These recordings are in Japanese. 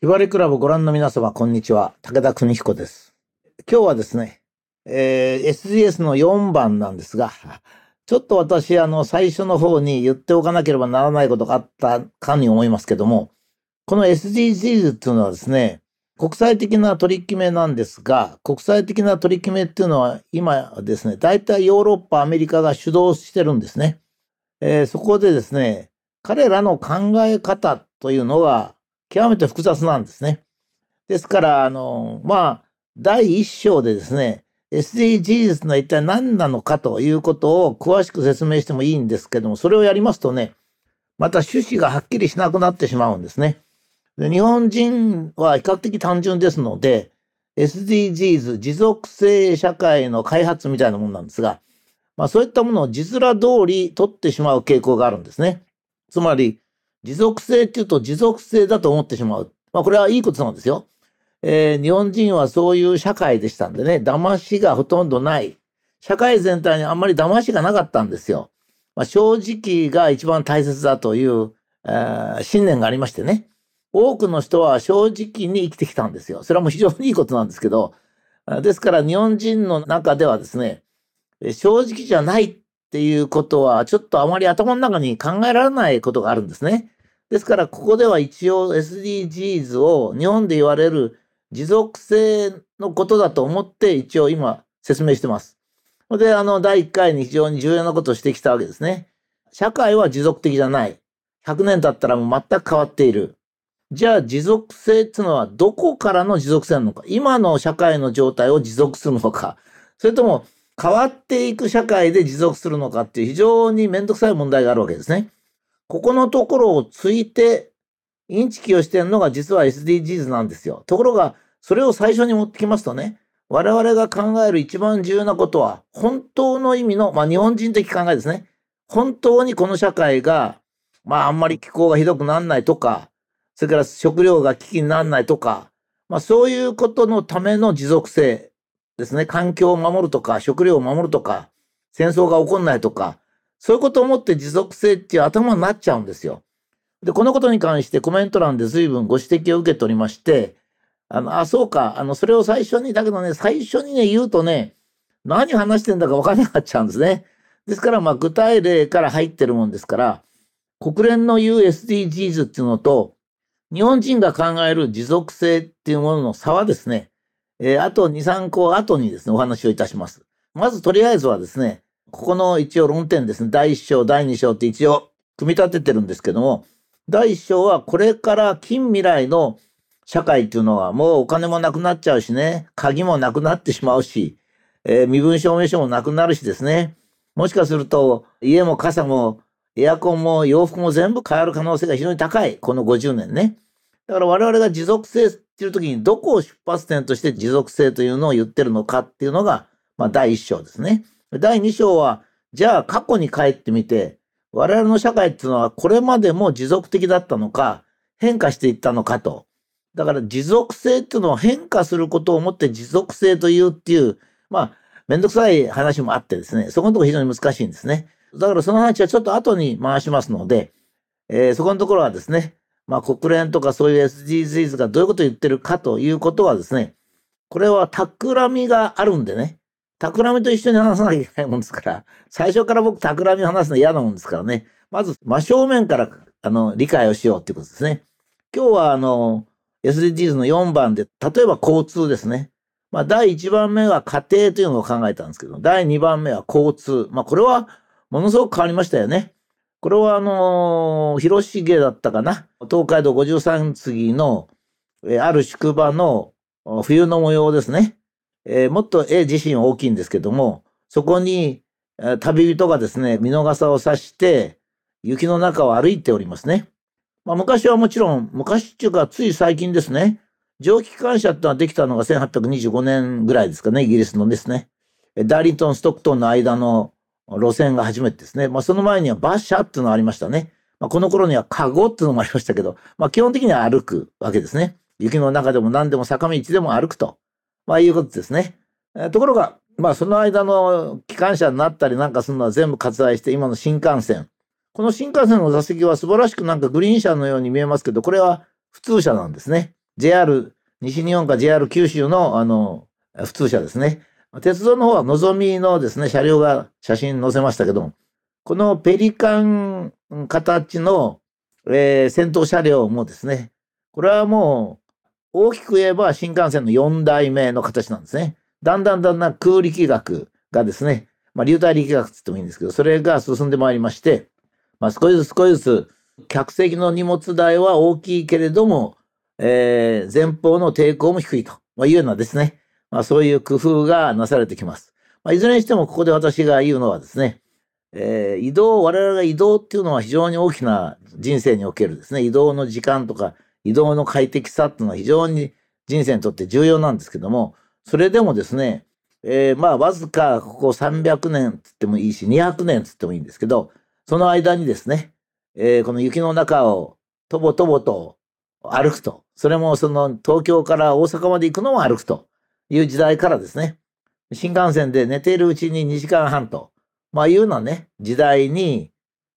ひばりクラブご覧の皆様、こんにちは。武田邦彦です。今日はですね、えー SGS の4番なんですが、ちょっと私、あの、最初の方に言っておかなければならないことがあったかに思いますけども、この SDGs っていうのはですね、国際的な取り決めなんですが、国際的な取り決めっていうのは今ですね、大体ヨーロッパ、アメリカが主導してるんですね。えーそこでですね、彼らの考え方というのが極めて複雑なんですね。ですから、あの、まあ、第一章でですね、SDGs とは一体何なのかということを詳しく説明してもいいんですけども、それをやりますとね、また趣旨がはっきりしなくなってしまうんですね。で日本人は比較的単純ですので、SDGs、持続性社会の開発みたいなものなんですが、まあそういったものを字面通り取ってしまう傾向があるんですね。つまり、持続性っていうと持続性だと思ってしまう。まあこれはいいことなんですよ。えー日本人はそういう社会でしたんでね、騙しがほとんどない。社会全体にあんまり騙しがなかったんですよ。まあ、正直が一番大切だという、えー信念がありましてね。多くの人は正直に生きてきたんですよ。それはもう非常にいいことなんですけど、ですから日本人の中ではですね、正直じゃないっていうことはちょっとあまり頭の中に考えられないことがあるんですね。ですからここでは一応 SDGs を日本で言われる持続性のことだと思って一応今説明してます。で、あの第1回に非常に重要なことをしてきたわけですね。社会は持続的じゃない。100年経ったらもう全く変わっている。じゃあ持続性っていうのはどこからの持続性なのか。今の社会の状態を持続するのか。それとも変わっていく社会で持続するのかっていう非常にめんどくさい問題があるわけですね。ここのところをついてインチキをしてるのが実は SDGs なんですよ。ところがそれを最初に持ってきますとね、我々が考える一番重要なことは本当の意味の、まあ日本人的考えですね。本当にこの社会が、まああんまり気候がひどくならないとか、それから食料が危機にならないとか、まあそういうことのための持続性ですね。環境を守るとか、食料を守るとか、戦争が起こんないとか、そういうことを思って持続性っていう頭になっちゃうんですよ。で、このことに関してコメント欄で随分ご指摘を受けておりまして、あの、あ、そうか、あの、それを最初に、だけどね、最初にね、言うとね、何話してんだか分からなくなっちゃうんですね。ですから、まあ、具体例から入ってるもんですから、国連の言う SDGs っていうのと、日本人が考える持続性っていうものの差はですね、えーあと2、3個後にですね、お話をいたします。まずとりあえずはですね、ここの一応論点ですね、第1章、第2章って一応組み立ててるんですけども、第1章はこれから近未来の社会っていうのはもうお金もなくなっちゃうしね、鍵もなくなってしまうし、えー身分証明書もなくなるしですね、もしかすると家も傘もエアコンも洋服も全部変わる可能性が非常に高い、この50年ね。だから我々が持続性っていう時にどこを出発点として持続性というのを言ってるのかっていうのが、まあ第1章ですね。第2章は、じゃあ過去に帰ってみて、我々の社会っていうのはこれまでも持続的だったのか、変化していったのかと。だから持続性っていうのは変化することをもって持続性というっていう、まあ、めんどくさい話もあってですね、そこのところ非常に難しいんですね。だからその話はちょっと後に回しますので、えーそこのところはですね、まあ国連とかそういう SDGs がどういうことを言ってるかということはですね、これは企みがあるんでね、企みと一緒に話さなきゃいけないもんですから、最初から僕企みを話すの嫌なもんですからね、まず真正面からあの理解をしようっていうことですね。今日はあの SDGs の4番で、例えば交通ですね。まあ第1番目は家庭というのを考えたんですけど、第2番目は交通。まあこれはものすごく変わりましたよね。これはあのー広重だったかな。東海道53次の、えある宿場の冬の模様ですね。えーもっと絵自身は大きいんですけども、そこに、旅人がですね、見逃さを刺して、雪の中を歩いておりますね。まあ、昔はもちろん、昔っていうか、つい最近ですね、蒸気機関車ってのはできたのが1825年ぐらいですかね、イギリスのですね。ダーリントン、ストックトンの間の路線が初めてですね。まあ、その前には馬車っていうのがありましたね。まあ、この頃にはカゴっていうのもありましたけど、まあ、基本的には歩くわけですね。雪の中でも何でも坂道でも歩くと。まあ、いうことですね。えーところが、まあ、その間の機関車になったりなんかするのは全部割愛して、今の新幹線。この新幹線の座席は素晴らしくなんかグリーン車のように見えますけど、これは普通車なんですね。JR 西日本か JR 九州のあの普通車ですね。鉄道の方はのぞみのですね、車両が写真載せましたけども、このペリカン形の、えー、先頭車両もですね、これはもう大きく言えば新幹線の4代目の形なんですね。だんだんだんだん空力学がですね、まあ、流体力学って言ってもいいんですけど、それが進んでまいりまして、まあ、少しずつ少しずつ客席の荷物台は大きいけれども、えー、前方の抵抗も低いと、ま、いうようなですね、まあ、そういう工夫がなされてきます。まあ、いずれにしてもここで私が言うのはですね、えー、移動、我々が移動っていうのは非常に大きな人生におけるですね、移動の時間とか移動の快適さっていうのは非常に人生にとって重要なんですけども、それでもですね、えー、まあわずかここ300年つってもいいし、200年つってもいいんですけど、その間にですね、えー、この雪の中をとぼとぼと歩くと。それもその東京から大阪まで行くのも歩くという時代からですね、新幹線で寝ているうちに2時間半と、まあいうようなね、時代に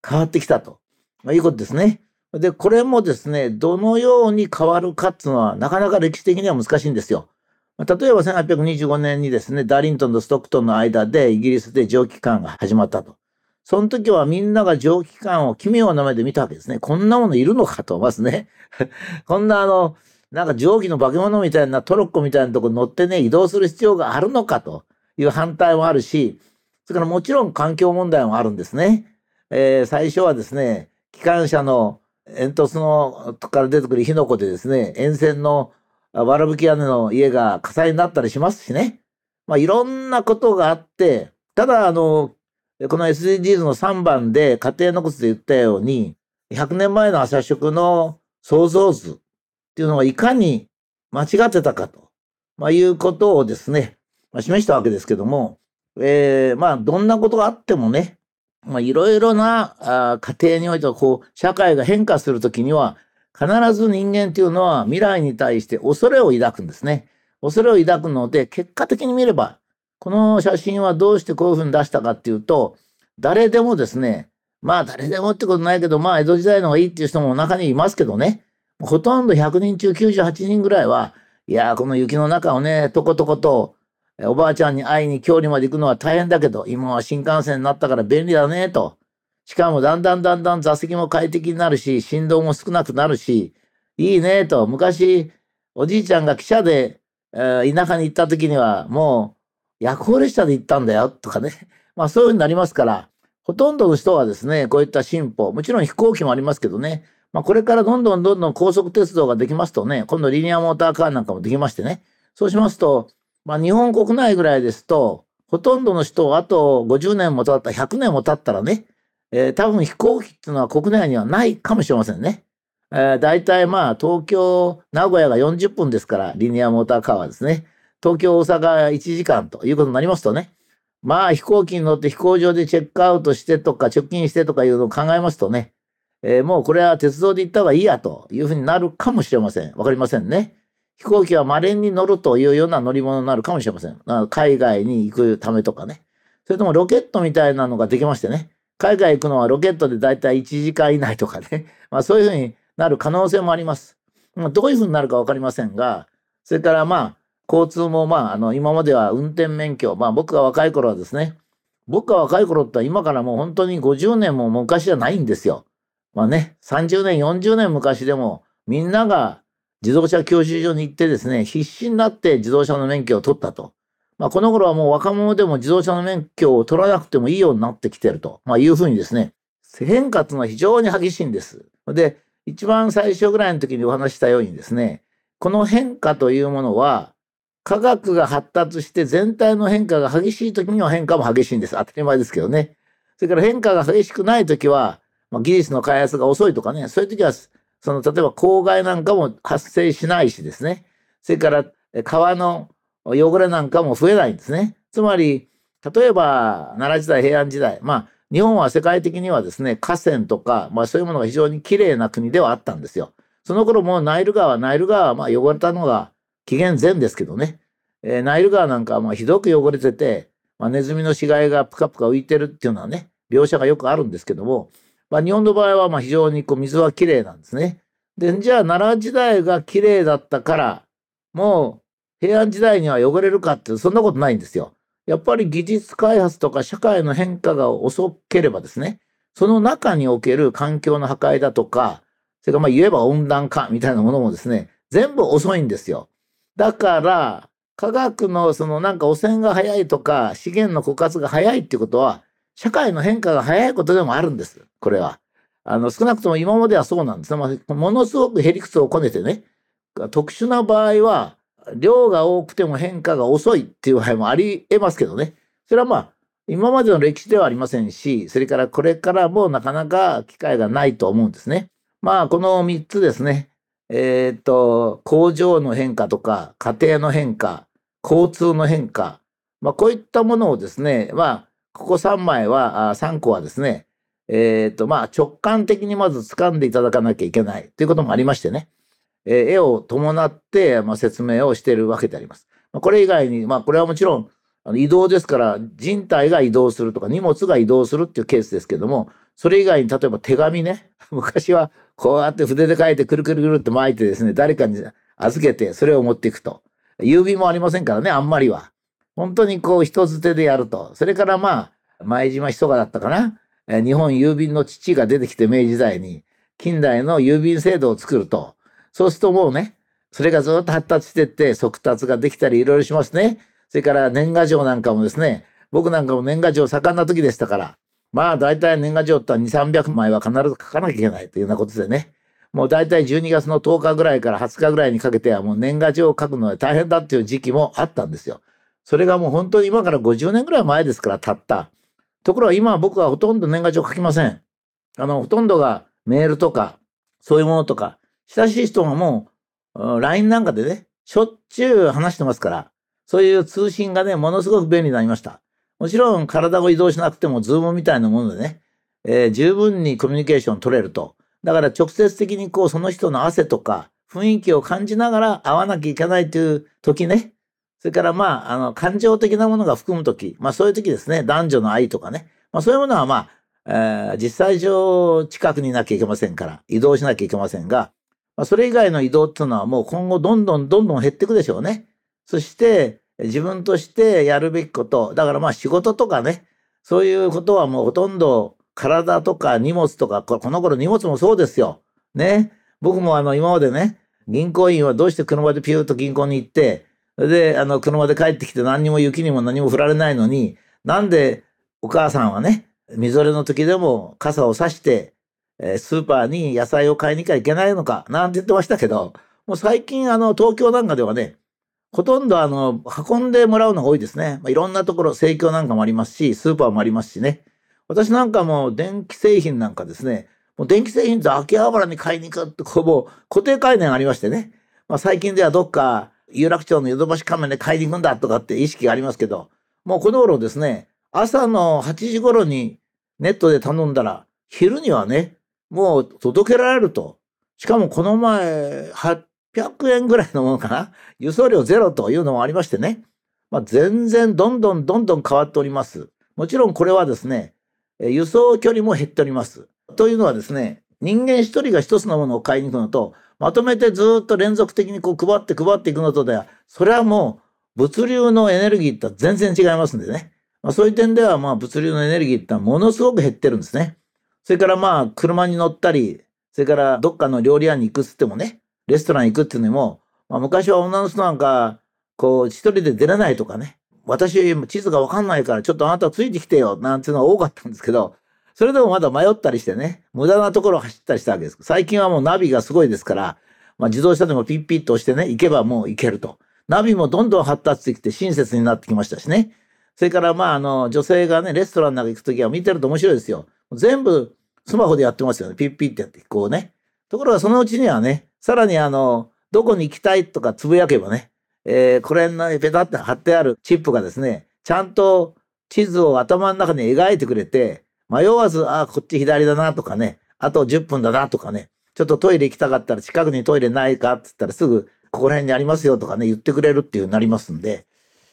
変わってきたと、まあ、いうことですね。で、これもですね、どのように変わるかっていうのはなかなか歴史的には難しいんですよ。例えば1825年にですね、ダーリントンとストックトンの間でイギリスで蒸気艦が始まったと。その時はみんなが蒸気艦を奇妙な目で見たわけですね。こんなものいるのかと、ますね。こんなあの、なんか蒸気の化け物みたいなトロッコみたいなとこ乗ってね、移動する必要があるのかという反対もあるし、それからもちろん環境問題もあるんですね。えー、最初はですね、機関車の煙突のから出てくる火の粉でですね、沿線のわらぶき屋根の家が火災になったりしますしね。まあいろんなことがあって、ただあの、この SDGs の3番で家庭のことで言ったように、100年前の朝食の創造図っていうのがいかに間違ってたかと、まあ、いうことをですね、まあ、示したわけですけども、えー、まあ、どんなことがあってもね、まあ、いろいろなあ家庭においては、こう、社会が変化するときには、必ず人間っていうのは未来に対して恐れを抱くんですね。恐れを抱くので、結果的に見れば、この写真はどうしてこういうふうに出したかっていうと、誰でもですね、まあ誰でもってことないけど、まあ江戸時代の方がいいっていう人も中にいますけどね、ほとんど100人中98人ぐらいは、いやこの雪の中をね、とことことおばあちゃんに会いに郷里まで行くのは大変だけど、今は新幹線になったから便利だね、と。しかもだんだんだんだん座席も快適になるし、振動も少なくなるし、いいね、と。昔、おじいちゃんが汽車で、えー、田舎に行った時には、もう、夜行列車で行ったんだよとかね。まあそういうふうになりますから、ほとんどの人はですね、こういった進歩、もちろん飛行機もありますけどね、まあこれからどんどんどんどん高速鉄道ができますとね、今度リニアモーターカーなんかもできましてね、そうしますと、まあ日本国内ぐらいですと、ほとんどの人、あと50年も経った、100年も経ったらね、えー、多分飛行機っていうのは国内にはないかもしれませんね。えー、大体まあ東京、名古屋が40分ですから、リニアモーターカーはですね。東京、大阪1時間ということになりますとね、まあ飛行機に乗って飛行場でチェックアウトしてとか、直近してとかいうのを考えますとね、えー、もうこれは鉄道で行った方がいいやというふうになるかもしれません。わかりませんね。飛行機は稀に乗るというような乗り物になるかもしれません。海外に行くためとかね。それともロケットみたいなのができましてね。海外行くのはロケットでだいたい1時間以内とかね。まあそういうふうになる可能性もあります。まあ、どういうふうになるかわかりませんが、それからまあ、交通もまあ、あの、今までは運転免許、まあ僕が若い頃はですね、僕が若い頃って今からもう本当に50年も昔じゃないんですよ。まあね、30年、40年昔でもみんなが自動車教習所に行ってですね、必死になって自動車の免許を取ったと。まあこの頃はもう若者でも自動車の免許を取らなくてもいいようになってきてると、まあいうふうにですね、変化というのは非常に激しいんです。で、一番最初ぐらいの時にお話したようにですね、この変化というものは、科学が発達して全体の変化が激しい時には変化も激しいんです。当たり前ですけどね。それから変化が激しくない時は、まあ、技術の開発が遅いとかね、そういう時は、その、例えば公害なんかも発生しないしですね。それから川の汚れなんかも増えないんですね。つまり、例えば奈良時代、平安時代、まあ、日本は世界的にはですね、河川とか、まあそういうものが非常に綺麗な国ではあったんですよ。その頃もナイル川、ナイル川はまあ汚れたのが紀元前ですけどね、えー、ナイル川なんかはまあひどく汚れてて、まあ、ネズミの死骸がプカプカ浮いてるっていうのはね、描写がよくあるんですけども、まあ、日本の場合はまあ非常にこう水はきれいなんですね。で、じゃあ奈良時代が綺麗だったから、もう平安時代には汚れるかって、そんなことないんですよ。やっぱり技術開発とか社会の変化が遅ければですね、その中における環境の破壊だとか、それからまあ言えば温暖化みたいなものもですね、全部遅いんですよ。だから、科学のそのなんか汚染が早いとか、資源の枯渇が早いっていうことは、社会の変化が早いことでもあるんです。これは。あの、少なくとも今まではそうなんです。まあ、ものすごくヘリクスをこねてね、特殊な場合は、量が多くても変化が遅いっていう場合もあり得ますけどね。それはまあ、今までの歴史ではありませんし、それからこれからもなかなか機会がないと思うんですね。まあ、この3つですね。えっ、と、工場の変化とか、家庭の変化、交通の変化、まあ、こういったものをですね、まあ、ここ3枚は、3個はですね、えっ、と、まあ、直感的にまず掴んでいただかなきゃいけないということもありましてね、えー、絵を伴って、まあ、説明をしているわけであります。まあ、これ以外に、まあ、これはもちろん、移動ですから人体が移動するとか荷物が移動するっていうケースですけども、それ以外に例えば手紙ね、昔はこうやって筆で書いてくるくるくるって巻いてですね、誰かに預けてそれを持っていくと。郵便もありませんからね、あんまりは。本当にこう人づてでやると。それからまあ、前島ひそかだったかな。日本郵便の父が出てきて明治時代に近代の郵便制度を作ると。そうするともうね、それがずっと発達してって、速達ができたりいろいろしますね。それから年賀状なんかもですね、僕なんかも年賀状盛んな時でしたから、まあ大体年賀状って2、300枚は必ず書かなきゃいけないというようなことでね、もう大体12月の10日ぐらいから20日ぐらいにかけてはもう年賀状を書くのは大変だっていう時期もあったんですよ。それがもう本当に今から50年ぐらい前ですからたった。ところが今僕はほとんど年賀状書きません。あの、ほとんどがメールとか、そういうものとか、親しい人がもう、LINE なんかでね、しょっちゅう話してますから、そういう通信がね、ものすごく便利になりました。もちろん体を移動しなくても、ズームみたいなものでね、えー、十分にコミュニケーション取れると。だから直接的にこう、その人の汗とか雰囲気を感じながら会わなきゃいけないという時ね。それからまあ、あの、感情的なものが含む時、まあそういう時ですね、男女の愛とかね。まあそういうものはまあ、えー、実際上近くにいなきゃいけませんから、移動しなきゃいけませんが、まあ、それ以外の移動っていうのはもう今後どんどんどんどん減っていくでしょうね。そして、自分としてやるべきこと、だからまあ仕事とかね、そういうことはもうほとんど体とか荷物とか、この頃荷物もそうですよ。ね。僕もあの今までね、銀行員はどうして車でピューと銀行に行って、で、あの車で帰ってきて何にも雪にも何も降られないのに、なんでお母さんはね、みぞれの時でも傘を差して、えスーパーに野菜を買いに行きゃいけないのか、なんて言ってましたけど、もう最近あの東京なんかではね、ほとんどあの、運んでもらうのが多いですね。まあ、いろんなところ、生協なんかもありますし、スーパーもありますしね。私なんかも電気製品なんかですね、もう電気製品と秋葉原に買いに行くって、こうもう固定概念ありましてね。まあ、最近ではどっか有楽町のヨドバシ仮面で買いに行くんだとかって意識がありますけど、もうこの頃ですね、朝の8時頃にネットで頼んだら、昼にはね、もう届けられると。しかもこの前、800円ぐらいのものかな？輸送料ゼロというのもありましてね。まあ、全然どんどんどんどん変わっております。もちろんこれはですね、輸送距離も減っております。というのはですね、人間一人が一つのものを買いに行くのと、まとめてずっと連続的にこう配って配っていくのとでは、それはもう物流のエネルギーって全然違いますんでね。まあ、そういう点ではまあ物流のエネルギーってものすごく減ってるんですね。それからまあ車に乗ったり、それからどっかの料理屋に行くっつってもね、レストラン行くっていうのも、まあ、昔は女の人なんか、こう一人で出れないとかね、私地図がわかんないからちょっとあなたついてきてよなんていうのが多かったんですけど、それでもまだ迷ったりしてね、無駄なところを走ったりしたわけです。最近はもうナビがすごいですから、まあ、自動車でもピッピッと押してね、行けばもう行けると。ナビもどんどん発達してきて親切になってきましたしね。それからまああの女性がね、レストランなんか行くときは見てると面白いですよ。全部スマホでやってますよね。ピッピッってやって、こうね。ところがそのうちにはね、さらにあの、どこに行きたいとかつぶやけばね、えー、これのペタって貼ってあるチップがですね、ちゃんと地図を頭の中に描いてくれて、迷わず、ああ、こっち左だなとかね、あと10分だなとかね、ちょっとトイレ行きたかったら近くにトイレないかって言ったらすぐここら辺にありますよとかね、言ってくれるっていうになりますんで、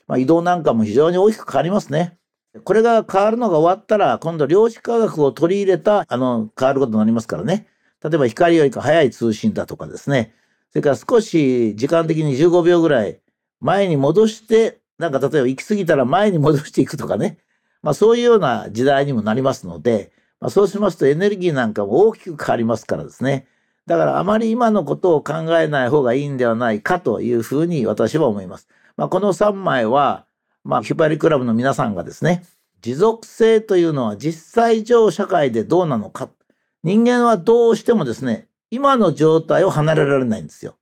まあ、移動なんかも非常に大きく変わりますね。これが変わるのが終わったら、今度量子科学を取り入れた、あの、変わることになりますからね。例えば光よりか早い通信だとかですね、それから少し時間的に15秒ぐらい前に戻して、なんか例えば行き過ぎたら前に戻していくとかね、まあそういうような時代にもなりますので、まあ、そうしますとエネルギーなんかも大きく変わりますからですね。だからあまり今のことを考えない方がいいんではないかというふうに私は思います。まあ、この3枚は、まあ、ヒュバリクラブの皆さんがですね、持続性というのは実際上社会でどうなのか。人間はどうしてもですね、今の状態を離れられないんですよ。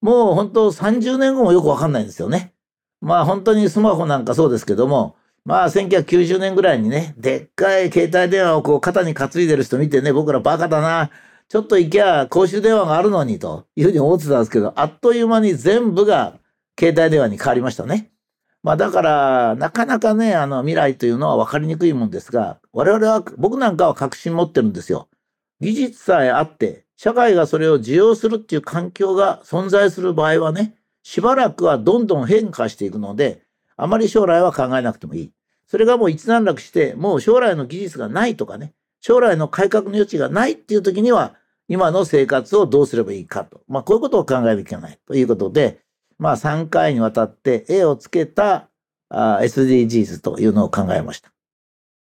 もう本当30年後もよくわかんないんですよね。まあ本当にスマホなんかそうですけども、まあ1990年ぐらいにね、でっかい携帯電話をこう肩に担いでる人見てね、僕らバカだな。ちょっと行きゃ公衆電話があるのにというふうに思ってたんですけど、あっという間に全部が携帯電話に変わりましたね。まあだから、なかなかね、あの未来というのは分かりにくいもんですが、我々は、僕なんかは確信持ってるんですよ。技術さえあって、社会がそれを受容するっていう環境が存在する場合はね、しばらくはどんどん変化していくので、あまり将来は考えなくてもいい。それがもう一段落して、もう将来の技術がないとかね、将来の改革の余地がないっていう時には、今の生活をどうすればいいかと。まあ、こういうことを考えなきゃいけないということで、まあ、3回にわたって絵をつけた SDGs というのを考えました。